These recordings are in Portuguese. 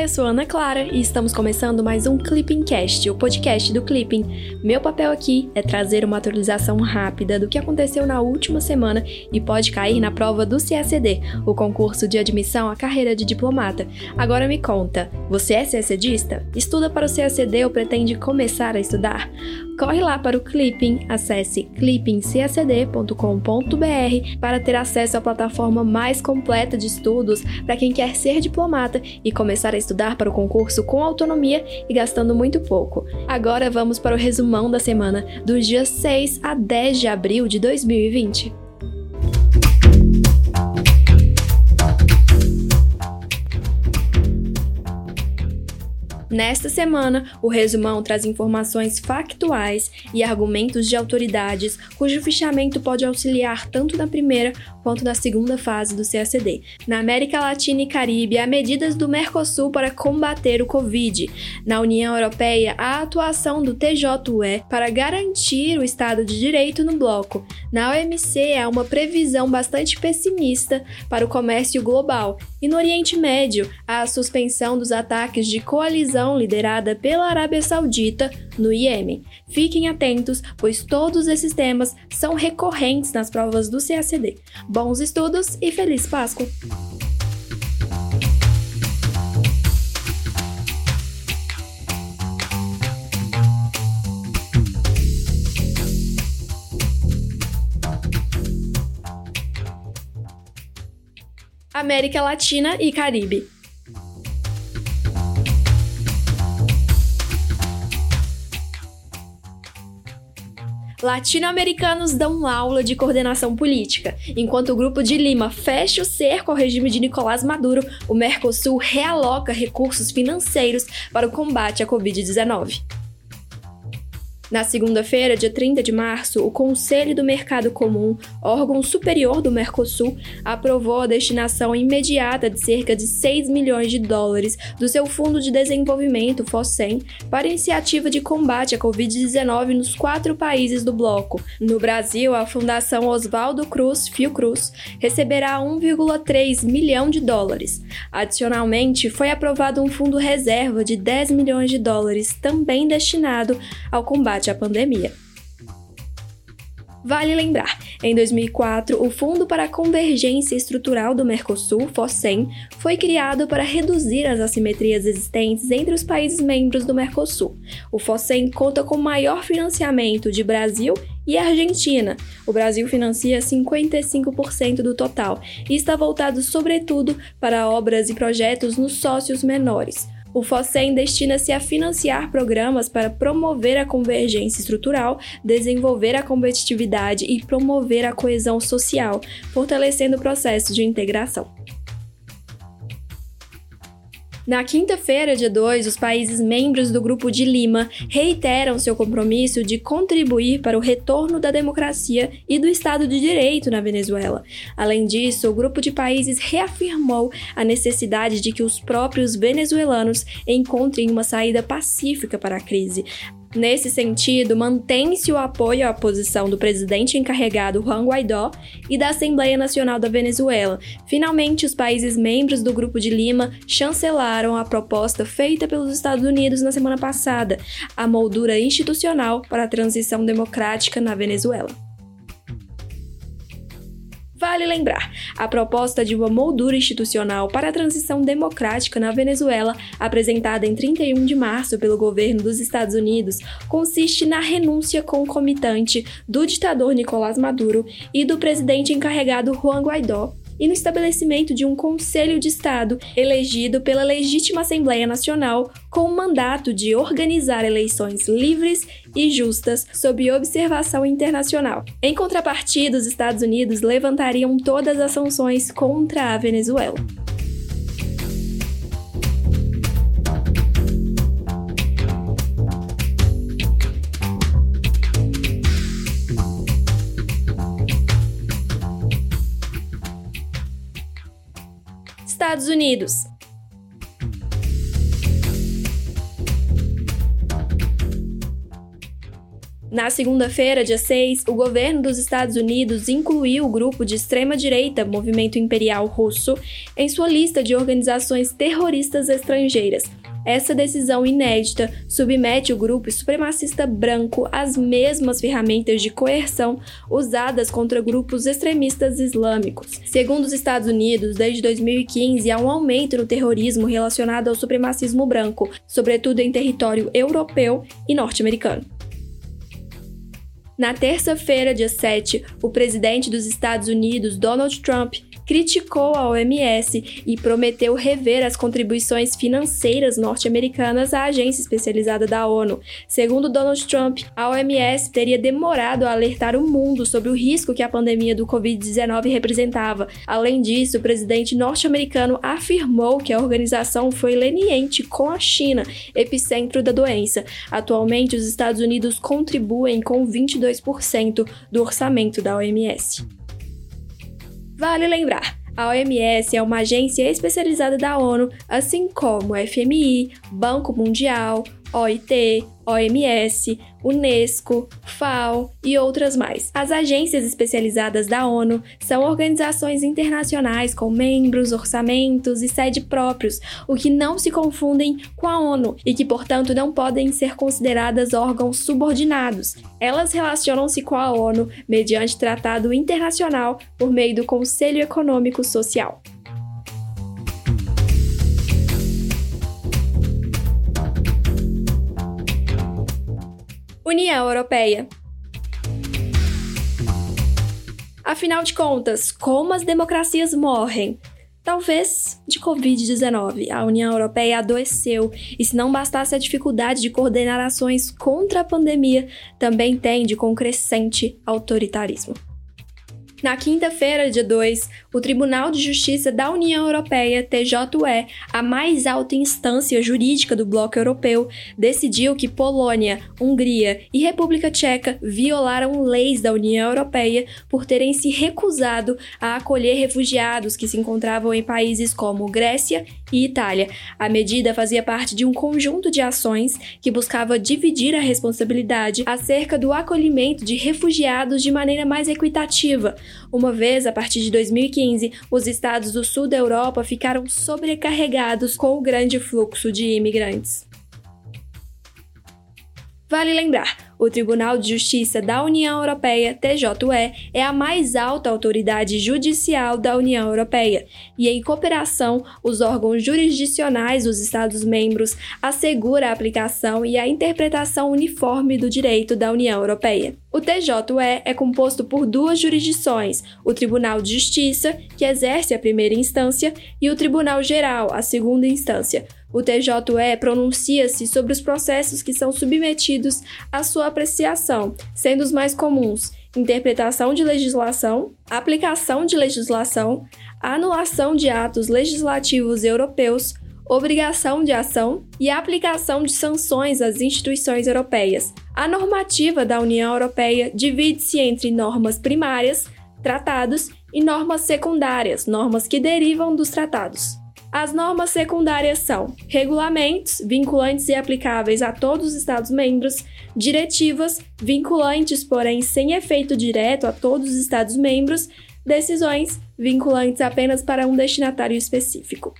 Olá, eu sou Ana Clara e estamos começando mais um Clipping Cast, o podcast do Clipping. Meu papel aqui é trazer uma atualização rápida do que aconteceu na última semana e pode cair na prova do CACD, o concurso de admissão à carreira de diplomata. Agora me conta, você é CACDista? Estuda para o CACD ou pretende começar a estudar? Corre lá para o Clipping, acesse clippingcacd.com.br para ter acesso à plataforma mais completa de estudos para quem quer ser diplomata e começar a estudar para o concurso com autonomia e gastando muito pouco. Agora vamos para o resumão da semana, dos dias 6 a 10 de abril de 2020. Nesta semana, o resumão traz informações factuais e argumentos de autoridades cujo fichamento pode auxiliar tanto na primeira quanto na segunda fase do CACD. Na América Latina e Caribe, há medidas do Mercosul para combater o Covid. Na União Europeia, há a atuação do TJUE para garantir o Estado de Direito no bloco. Na OMC, há uma previsão bastante pessimista para o comércio global. E no Oriente Médio, a suspensão dos ataques de coalizão liderada pela Arábia Saudita no Iêmen. Fiquem atentos, pois todos esses temas são recorrentes nas provas do CACD. Bons estudos e feliz Páscoa! América Latina e Caribe. Latino-americanos dão aula de coordenação política. Enquanto o grupo de Lima fecha o cerco ao regime de Nicolás Maduro, o Mercosul realoca recursos financeiros para o combate à Covid-19. Na segunda-feira, dia 30 de março, o Conselho do Mercado Comum, órgão superior do Mercosul, aprovou a destinação imediata de cerca de 6 milhões de dólares do seu Fundo de Desenvolvimento, FOSEM, para iniciativa de combate à Covid-19 nos quatro países do bloco. No Brasil, a Fundação Oswaldo Cruz Fiocruz receberá 1,3 milhão de dólares. Adicionalmente, foi aprovado um fundo reserva de 10 milhões de dólares, também destinado ao combate combate à pandemia. Vale lembrar, em 2004, o Fundo para a Convergência Estrutural do Mercosul, FOSEM, foi criado para reduzir as assimetrias existentes entre os países membros do Mercosul. O FOSEM conta com maior financiamento de Brasil e Argentina. O Brasil financia 55% do total e está voltado sobretudo para obras e projetos nos sócios menores. O FOSEM destina-se a financiar programas para promover a convergência estrutural, desenvolver a competitividade e promover a coesão social, fortalecendo o processo de integração. Na quinta-feira, dia 2, os países membros do Grupo de Lima reiteram seu compromisso de contribuir para o retorno da democracia e do Estado de Direito na Venezuela. Além disso, o grupo de países reafirmou a necessidade de que os próprios venezuelanos encontrem uma saída pacífica para a crise, Nesse sentido, mantém-se o apoio à posição do presidente encarregado Juan Guaidó e da Assembleia Nacional da Venezuela. Finalmente, os países membros do Grupo de Lima chancelaram a proposta feita pelos Estados Unidos na semana passada, a moldura institucional para a transição democrática na Venezuela. Vale lembrar, a proposta de uma moldura institucional para a transição democrática na Venezuela, apresentada em 31 de março pelo governo dos Estados Unidos, consiste na renúncia concomitante do ditador Nicolás Maduro e do presidente encarregado Juan Guaidó e no estabelecimento de um Conselho de Estado elegido pela legítima Assembleia Nacional com o mandato de organizar eleições livres e justas sob observação internacional. Em contrapartida, os Estados Unidos levantariam todas as sanções contra a Venezuela. Estados Unidos. Na segunda-feira, dia 6, o governo dos Estados Unidos incluiu o grupo de extrema-direita Movimento Imperial Russo em sua lista de organizações terroristas estrangeiras. Essa decisão inédita submete o grupo supremacista branco às mesmas ferramentas de coerção usadas contra grupos extremistas islâmicos. Segundo os Estados Unidos, desde 2015 há um aumento no terrorismo relacionado ao supremacismo branco, sobretudo em território europeu e norte-americano. Na terça-feira, dia 7, o presidente dos Estados Unidos, Donald Trump, criticou a OMS e prometeu rever as contribuições financeiras norte-americanas à agência especializada da ONU. Segundo Donald Trump, a OMS teria demorado a alertar o mundo sobre o risco que a pandemia do Covid-19 representava. Além disso, o presidente norte-americano afirmou que a organização foi leniente com a China, epicentro da doença. Atualmente, os Estados Unidos contribuem com 22% do orçamento da OMS. Vale lembrar, a OMS é uma agência especializada da ONU, assim como o FMI, Banco Mundial, OIT, OMS, Unesco, FAO e outras mais. As agências especializadas da ONU são organizações internacionais com membros, orçamentos e sede próprios, o que não se confundem com a ONU e que, portanto, não podem ser consideradas órgãos subordinados. Elas relacionam-se com a ONU mediante tratado internacional por meio do Conselho Econômico Social. União Europeia. Afinal de contas, como as democracias morrem? Talvez de Covid-19. A União Europeia adoeceu e, se não bastasse a dificuldade de coordenar ações contra a pandemia, também tende com crescente autoritarismo. Na quinta-feira, dia 2, o Tribunal de Justiça da União Europeia, TJUE, a mais alta instância jurídica do bloco europeu, decidiu que Polônia, Hungria e República Tcheca violaram leis da União Europeia por terem se recusado a acolher refugiados que se encontravam em países como Grécia e Itália. A medida fazia parte de um conjunto de ações que buscava dividir a responsabilidade acerca do acolhimento de refugiados de maneira mais equitativa, uma vez, a partir de 2015, os estados do sul da Europa ficaram sobrecarregados com o grande fluxo de imigrantes. Vale lembrar, o Tribunal de Justiça da União Europeia, TJUE, é a mais alta autoridade judicial da União Europeia e, em cooperação, os órgãos jurisdicionais dos Estados-membros assegura a aplicação e a interpretação uniforme do direito da União Europeia. O TJUE é composto por duas jurisdições: o Tribunal de Justiça, que exerce a primeira instância, e o Tribunal Geral, a segunda instância. O TJE pronuncia-se sobre os processos que são submetidos à sua apreciação, sendo os mais comuns interpretação de legislação, aplicação de legislação, anulação de atos legislativos europeus, obrigação de ação e aplicação de sanções às instituições europeias. A normativa da União Europeia divide-se entre normas primárias, tratados, e normas secundárias, normas que derivam dos tratados. As normas secundárias são regulamentos, vinculantes e aplicáveis a todos os Estados-membros, diretivas, vinculantes, porém sem efeito direto a todos os Estados-membros, decisões, vinculantes apenas para um destinatário específico.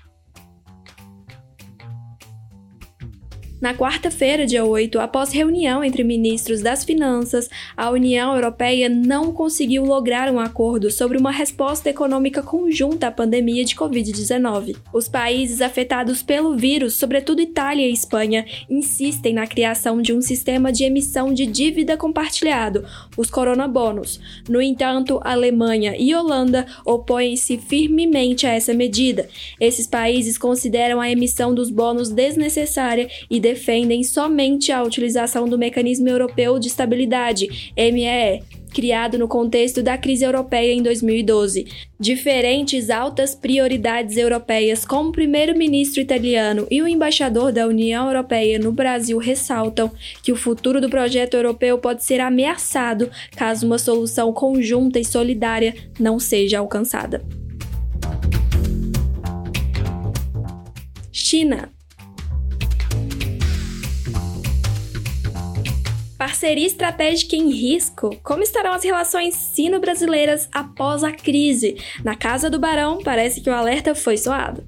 Na quarta-feira, dia 8, após reunião entre ministros das Finanças, a União Europeia não conseguiu lograr um acordo sobre uma resposta econômica conjunta à pandemia de Covid-19. Os países afetados pelo vírus, sobretudo Itália e Espanha, insistem na criação de um sistema de emissão de dívida compartilhado, os coronabonos. No entanto, Alemanha e Holanda opõem-se firmemente a essa medida. Esses países consideram a emissão dos bônus desnecessária e defendem somente a utilização do Mecanismo Europeu de Estabilidade, MEE, criado no contexto da crise europeia em 2012. Diferentes altas prioridades europeias, como o primeiro-ministro italiano e o embaixador da União Europeia no Brasil, ressaltam que o futuro do projeto europeu pode ser ameaçado caso uma solução conjunta e solidária não seja alcançada. China Parceria estratégica em risco? Como estarão as relações sino-brasileiras após a crise? Na Casa do Barão, parece que o alerta foi soado.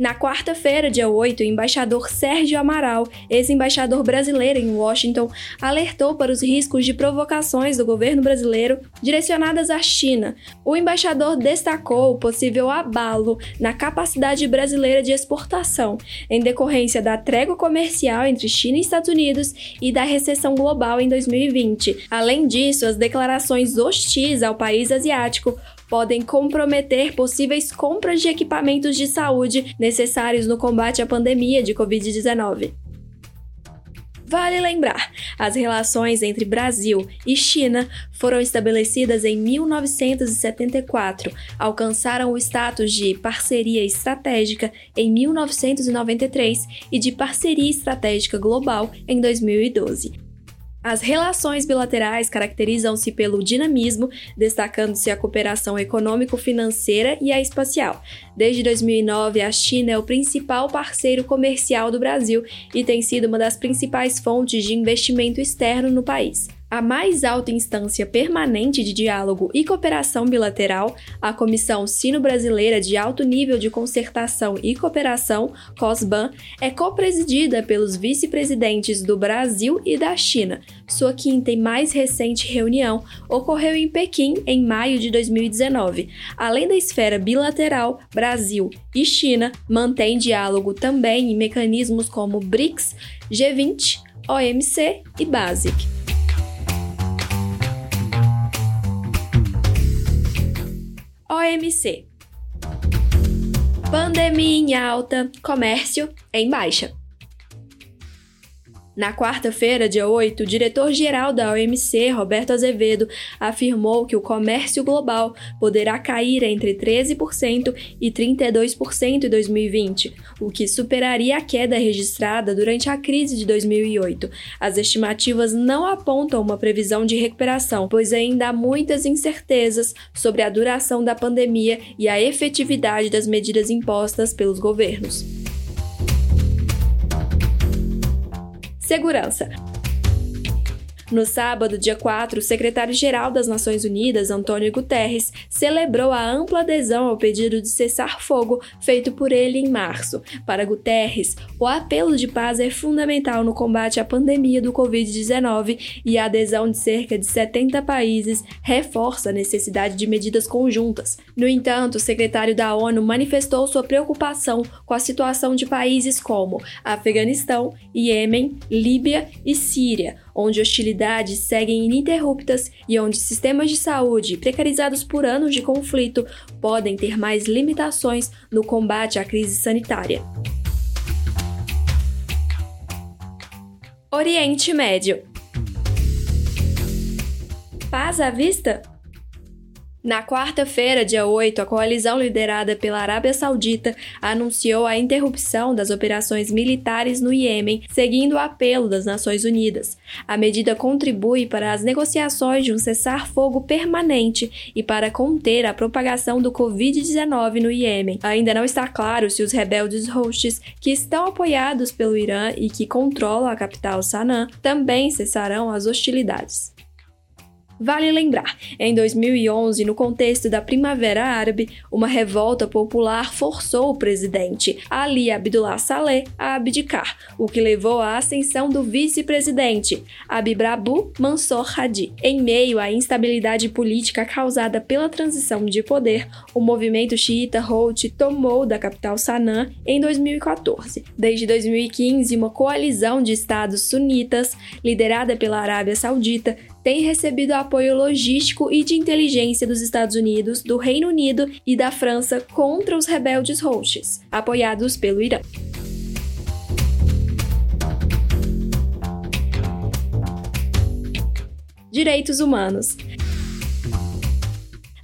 Na quarta-feira, dia 8, o embaixador Sérgio Amaral, ex-embaixador brasileiro em Washington, alertou para os riscos de provocações do governo brasileiro direcionadas à China. O embaixador destacou o possível abalo na capacidade brasileira de exportação, em decorrência da trégua comercial entre China e Estados Unidos e da recessão global em 2020. Além disso, as declarações hostis ao país asiático podem comprometer possíveis compras de equipamentos de saúde necessários no combate à pandemia de Covid-19. Vale lembrar, as relações entre Brasil e China foram estabelecidas em 1974, alcançaram o status de parceria estratégica em 1993 e de parceria estratégica global em 2012. As relações bilaterais caracterizam-se pelo dinamismo, destacando-se a cooperação econômico-financeira e a espacial. Desde 2009, a China é o principal parceiro comercial do Brasil e tem sido uma das principais fontes de investimento externo no país a mais alta instância permanente de diálogo e cooperação bilateral, a Comissão Sino-Brasileira de Alto Nível de Concertação e Cooperação, COSBAN, é co-presidida pelos vice-presidentes do Brasil e da China. Sua quinta e mais recente reunião ocorreu em Pequim em maio de 2019. Além da esfera bilateral, Brasil e China mantêm diálogo também em mecanismos como BRICS, G20, OMC e BASIC. OMC. Pandemia em alta, comércio em baixa. Na quarta-feira, dia 8, o diretor-geral da OMC, Roberto Azevedo, afirmou que o comércio global poderá cair entre 13% e 32% em 2020, o que superaria a queda registrada durante a crise de 2008. As estimativas não apontam uma previsão de recuperação, pois ainda há muitas incertezas sobre a duração da pandemia e a efetividade das medidas impostas pelos governos. Segurança. No sábado, dia 4, o secretário-geral das Nações Unidas, Antônio Guterres, celebrou a ampla adesão ao pedido de cessar fogo feito por ele em março. Para Guterres, o apelo de paz é fundamental no combate à pandemia do Covid-19 e a adesão de cerca de 70 países reforça a necessidade de medidas conjuntas. No entanto, o secretário da ONU manifestou sua preocupação com a situação de países como Afeganistão, Iêmen, Líbia e Síria onde hostilidades seguem ininterruptas e onde sistemas de saúde, precarizados por anos de conflito, podem ter mais limitações no combate à crise sanitária. Oriente Médio Paz à vista? Na quarta-feira, dia 8, a coalizão liderada pela Arábia Saudita anunciou a interrupção das operações militares no Iêmen, seguindo o apelo das Nações Unidas. A medida contribui para as negociações de um cessar-fogo permanente e para conter a propagação do Covid-19 no Iêmen. Ainda não está claro se os rebeldes Houthis, que estão apoiados pelo Irã e que controlam a capital Sanaa, também cessarão as hostilidades. Vale lembrar, em 2011, no contexto da Primavera Árabe, uma revolta popular forçou o presidente Ali Abdullah Saleh a abdicar, o que levou à ascensão do vice-presidente Abibrabu Mansour Hadi. Em meio à instabilidade política causada pela transição de poder, o movimento xiita Houthi tomou da capital Sanaa em 2014. Desde 2015, uma coalizão de estados sunitas, liderada pela Arábia Saudita, tem recebido apoio logístico e de inteligência dos Estados Unidos, do Reino Unido e da França contra os rebeldes Houthis, apoiados pelo Irã. Direitos humanos.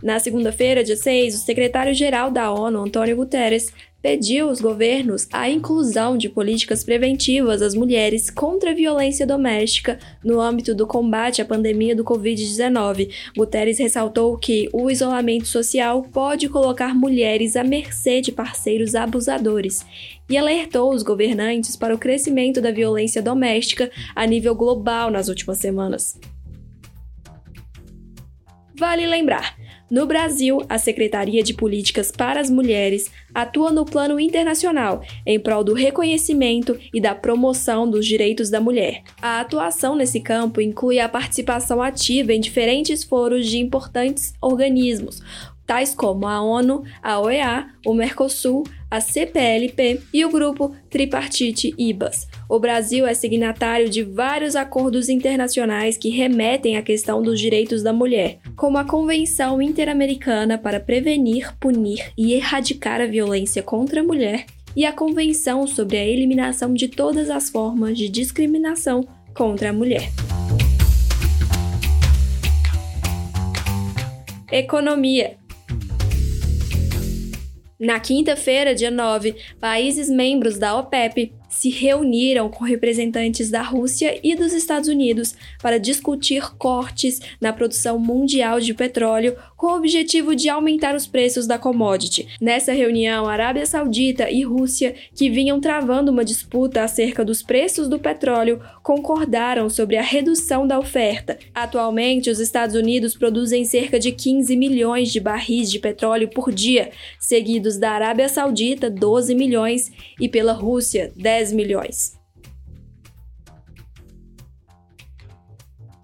Na segunda-feira, dia 6, o secretário-geral da ONU, Antônio Guterres, pediu aos governos a inclusão de políticas preventivas às mulheres contra a violência doméstica no âmbito do combate à pandemia do Covid-19. Guterres ressaltou que o isolamento social pode colocar mulheres à mercê de parceiros abusadores e alertou os governantes para o crescimento da violência doméstica a nível global nas últimas semanas. Vale lembrar no Brasil, a Secretaria de Políticas para as Mulheres atua no plano internacional em prol do reconhecimento e da promoção dos direitos da mulher. A atuação nesse campo inclui a participação ativa em diferentes foros de importantes organismos, tais como a ONU, a OEA, o Mercosul, a CPLP e o grupo Tripartite IBAS. O Brasil é signatário de vários acordos internacionais que remetem à questão dos direitos da mulher, como a Convenção Interamericana para Prevenir, Punir e Erradicar a Violência contra a Mulher e a Convenção sobre a Eliminação de Todas as Formas de Discriminação contra a Mulher. Economia na quinta-feira, dia 9, países membros da OPEP se reuniram com representantes da Rússia e dos Estados Unidos para discutir cortes na produção mundial de petróleo com o objetivo de aumentar os preços da commodity. Nessa reunião, Arábia Saudita e Rússia, que vinham travando uma disputa acerca dos preços do petróleo, concordaram sobre a redução da oferta. Atualmente, os Estados Unidos produzem cerca de 15 milhões de barris de petróleo por dia, seguidos da Arábia Saudita, 12 milhões, e pela Rússia, 10 10 milhões.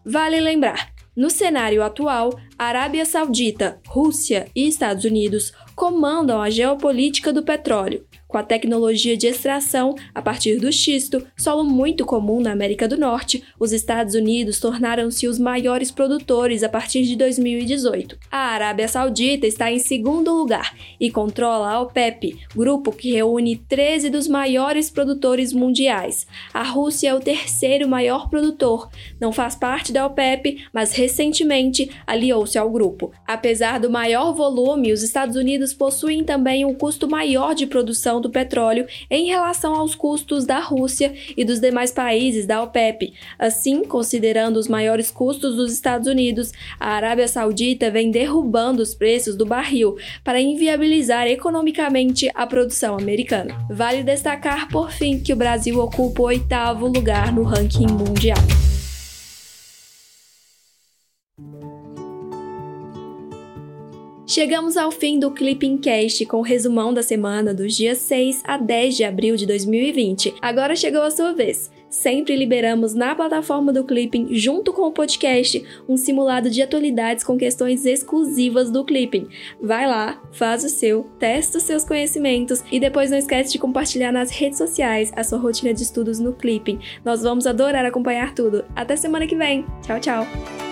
Vale lembrar, no cenário atual, Arábia Saudita, Rússia e Estados Unidos comandam a geopolítica do petróleo, com a tecnologia de extração a partir do xisto, solo muito comum na América do Norte, os Estados Unidos tornaram-se os maiores produtores a partir de 2018. A Arábia Saudita está em segundo lugar e controla a OPEP, grupo que reúne 13 dos maiores produtores mundiais. A Rússia é o terceiro maior produtor, não faz parte da OPEP, mas recentemente aliou-se ao grupo. Apesar do maior volume, os Estados Unidos possuem também um custo maior de produção do petróleo em relação aos custos da Rússia e dos demais países da OPEP. Assim, considerando os maiores custos dos Estados Unidos, a Arábia Saudita vem derrubando os preços do barril para inviabilizar economicamente a produção americana. Vale destacar, por fim, que o Brasil ocupa o oitavo lugar no ranking mundial. Chegamos ao fim do Clipping Cast com o resumão da semana dos dias 6 a 10 de abril de 2020. Agora chegou a sua vez. Sempre liberamos na plataforma do Clipping, junto com o podcast, um simulado de atualidades com questões exclusivas do Clipping. Vai lá, faz o seu, testa os seus conhecimentos e depois não esquece de compartilhar nas redes sociais a sua rotina de estudos no Clipping. Nós vamos adorar acompanhar tudo. Até semana que vem. Tchau, tchau.